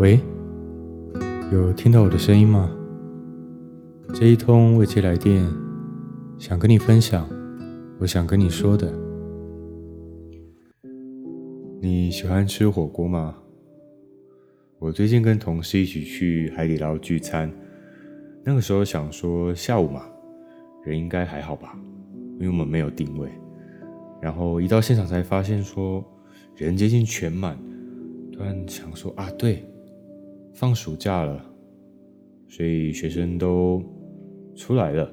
喂，有听到我的声音吗？这一通未接来电，想跟你分享，我想跟你说的。你喜欢吃火锅吗？我最近跟同事一起去海底捞聚餐，那个时候想说下午嘛，人应该还好吧，因为我们没有定位。然后一到现场才发现说人接近全满，突然想说啊，对。放暑假了，所以学生都出来了。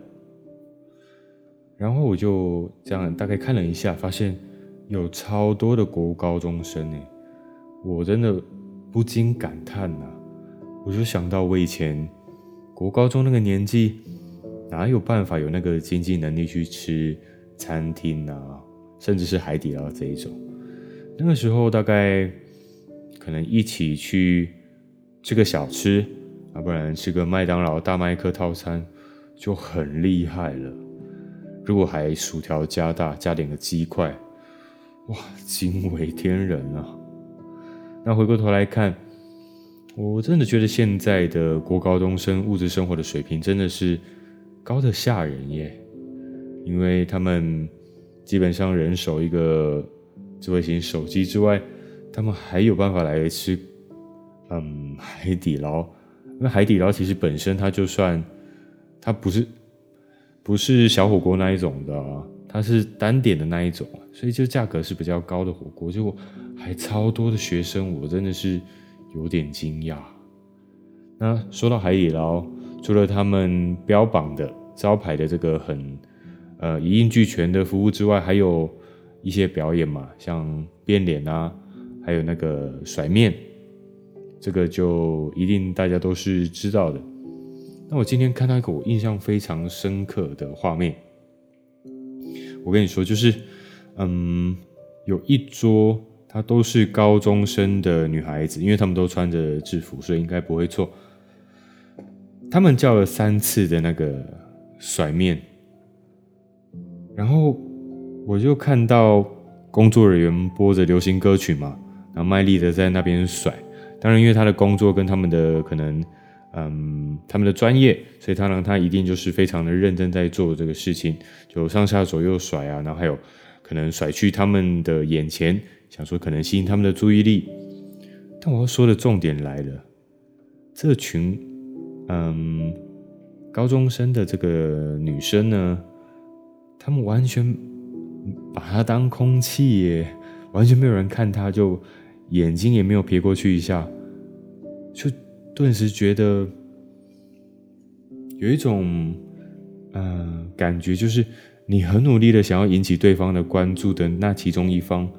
然后我就这样大概看了一下，发现有超多的国高中生诶，我真的不禁感叹呐。我就想到我以前国高中那个年纪，哪有办法有那个经济能力去吃餐厅啊，甚至是海底捞这一种。那个时候大概可能一起去。吃个小吃啊，不然吃个麦当劳大麦克套餐就很厉害了。如果还薯条加大，加点个鸡块，哇，惊为天人啊！那回过头来看，我真的觉得现在的国高中生物质生活的水平真的是高的吓人耶，因为他们基本上人手一个智慧型手机之外，他们还有办法来吃。嗯，海底捞，因为海底捞其实本身它就算，它不是不是小火锅那一种的，它是单点的那一种，所以就价格是比较高的火锅，结果还超多的学生，我真的是有点惊讶。那说到海底捞，除了他们标榜的招牌的这个很呃一应俱全的服务之外，还有一些表演嘛，像变脸啊，还有那个甩面。这个就一定大家都是知道的。那我今天看到一个我印象非常深刻的画面，我跟你说，就是，嗯，有一桌，她都是高中生的女孩子，因为她们都穿着制服，所以应该不会错。他们叫了三次的那个甩面，然后我就看到工作人员播着流行歌曲嘛，然后卖力的在那边甩。当然，因为他的工作跟他们的可能，嗯，他们的专业，所以他呢，他一定就是非常的认真在做这个事情，就上下左右甩啊，然后还有可能甩去他们的眼前，想说可能吸引他们的注意力。但我要说的重点来了，这群，嗯，高中生的这个女生呢，他们完全把她当空气耶，完全没有人看她就。眼睛也没有瞥过去一下，就顿时觉得有一种嗯、感觉，就是你很努力的想要引起对方的关注的那其中一方，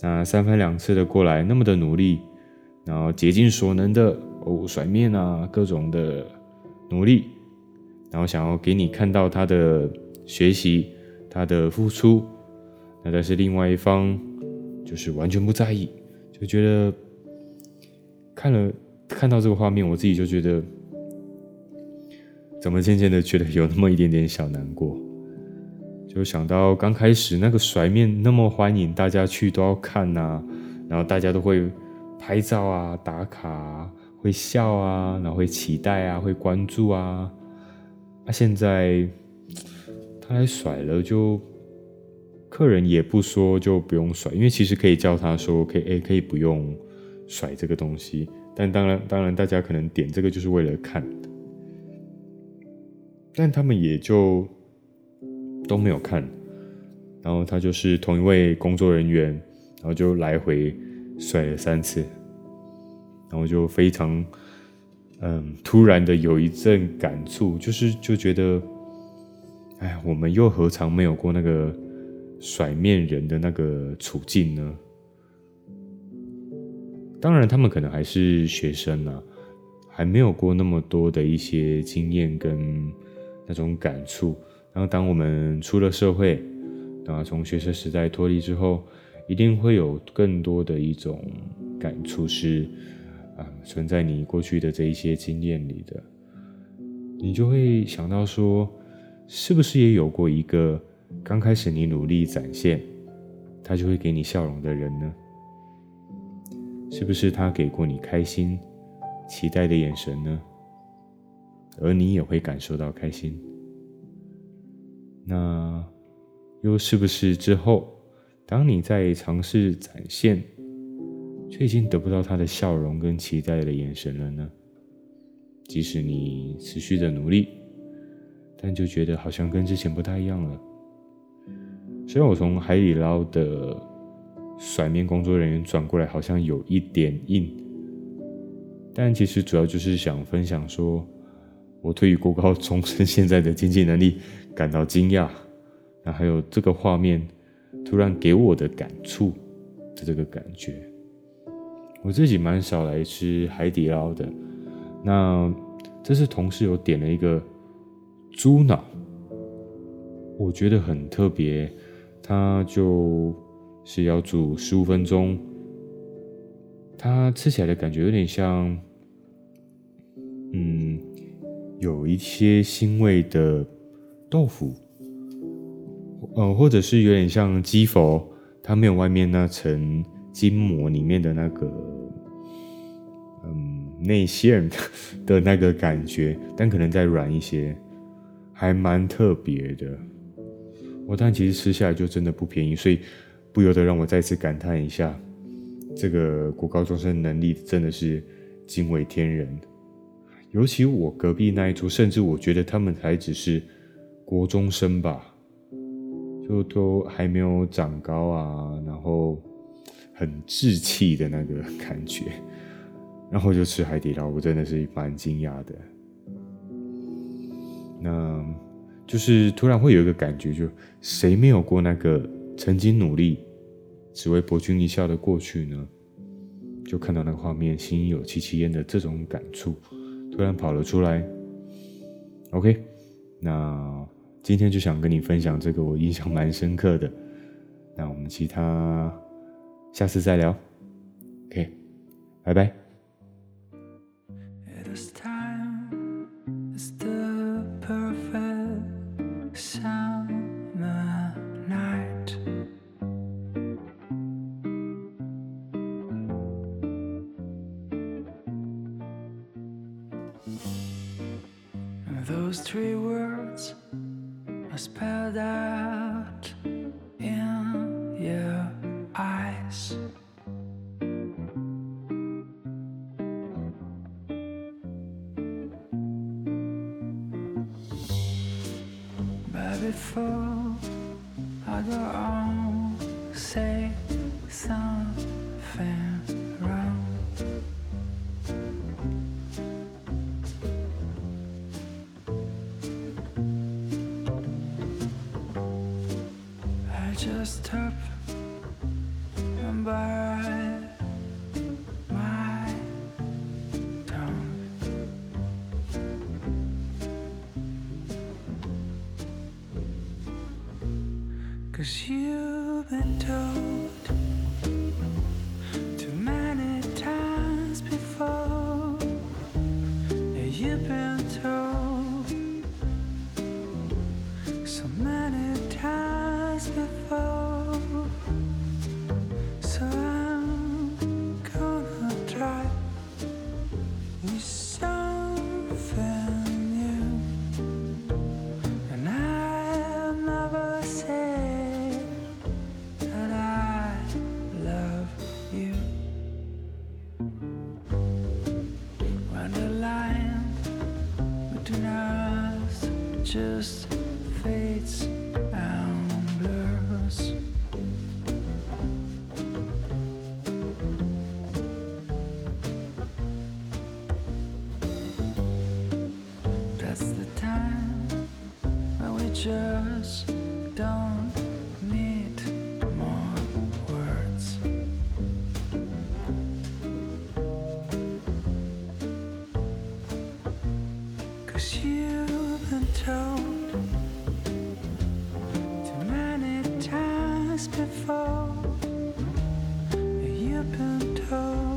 那三番两次的过来，那么的努力，然后竭尽所能的哦甩面啊，各种的努力，然后想要给你看到他的学习，他的付出，那但是另外一方就是完全不在意。就觉得看了看到这个画面，我自己就觉得怎么渐渐的觉得有那么一点点小难过。就想到刚开始那个甩面那么欢迎，大家去都要看呐、啊，然后大家都会拍照啊、打卡啊、会笑啊，然后会期待啊、会关注啊。那、啊、现在他来甩了就。客人也不说就不用甩，因为其实可以叫他说可以，哎，可以不用甩这个东西。但当然，当然大家可能点这个就是为了看，但他们也就都没有看。然后他就是同一位工作人员，然后就来回甩了三次，然后就非常嗯突然的有一阵感触，就是就觉得，哎，我们又何尝没有过那个。甩面人的那个处境呢？当然，他们可能还是学生啊，还没有过那么多的一些经验跟那种感触。然后，当我们出了社会，然后从学生时代脱离之后，一定会有更多的一种感触是啊，存在你过去的这一些经验里的，你就会想到说，是不是也有过一个？刚开始你努力展现，他就会给你笑容的人呢？是不是他给过你开心、期待的眼神呢？而你也会感受到开心。那又是不是之后，当你在尝试展现，却已经得不到他的笑容跟期待的眼神了呢？即使你持续的努力，但就觉得好像跟之前不太一样了。虽然我从海底捞的甩面工作人员转过来，好像有一点硬，但其实主要就是想分享说，我对于国高中生现在的经济能力感到惊讶。那还有这个画面突然给我的感触的这个感觉，我自己蛮少来吃海底捞的。那这次同事有点了一个猪脑，我觉得很特别，它就是要煮十五分钟，它吃起来的感觉有点像，嗯，有一些腥味的豆腐，呃，或者是有点像鸡佛，它没有外面那层筋膜里面的那个，嗯，内馅 的那个感觉，但可能再软一些。还蛮特别的，我但其实吃下来就真的不便宜，所以不由得让我再次感叹一下，这个国高中生能力真的是惊为天人。尤其我隔壁那一桌，甚至我觉得他们才只是国中生吧，就都还没有长高啊，然后很稚气的那个感觉，然后就吃海底捞，我真的是蛮惊讶的。那就是突然会有一个感觉，就谁没有过那个曾经努力只为博君一笑的过去呢？就看到那个画面，心有戚戚焉的这种感触突然跑了出来。OK，那今天就想跟你分享这个我印象蛮深刻的。那我们其他下次再聊。OK，拜拜。Those three words are spelled out in your eyes. But before I go on, say something. Cause you just fades and blurs. That's the time when we just don't need more words. Cause been told too many times before. You've been told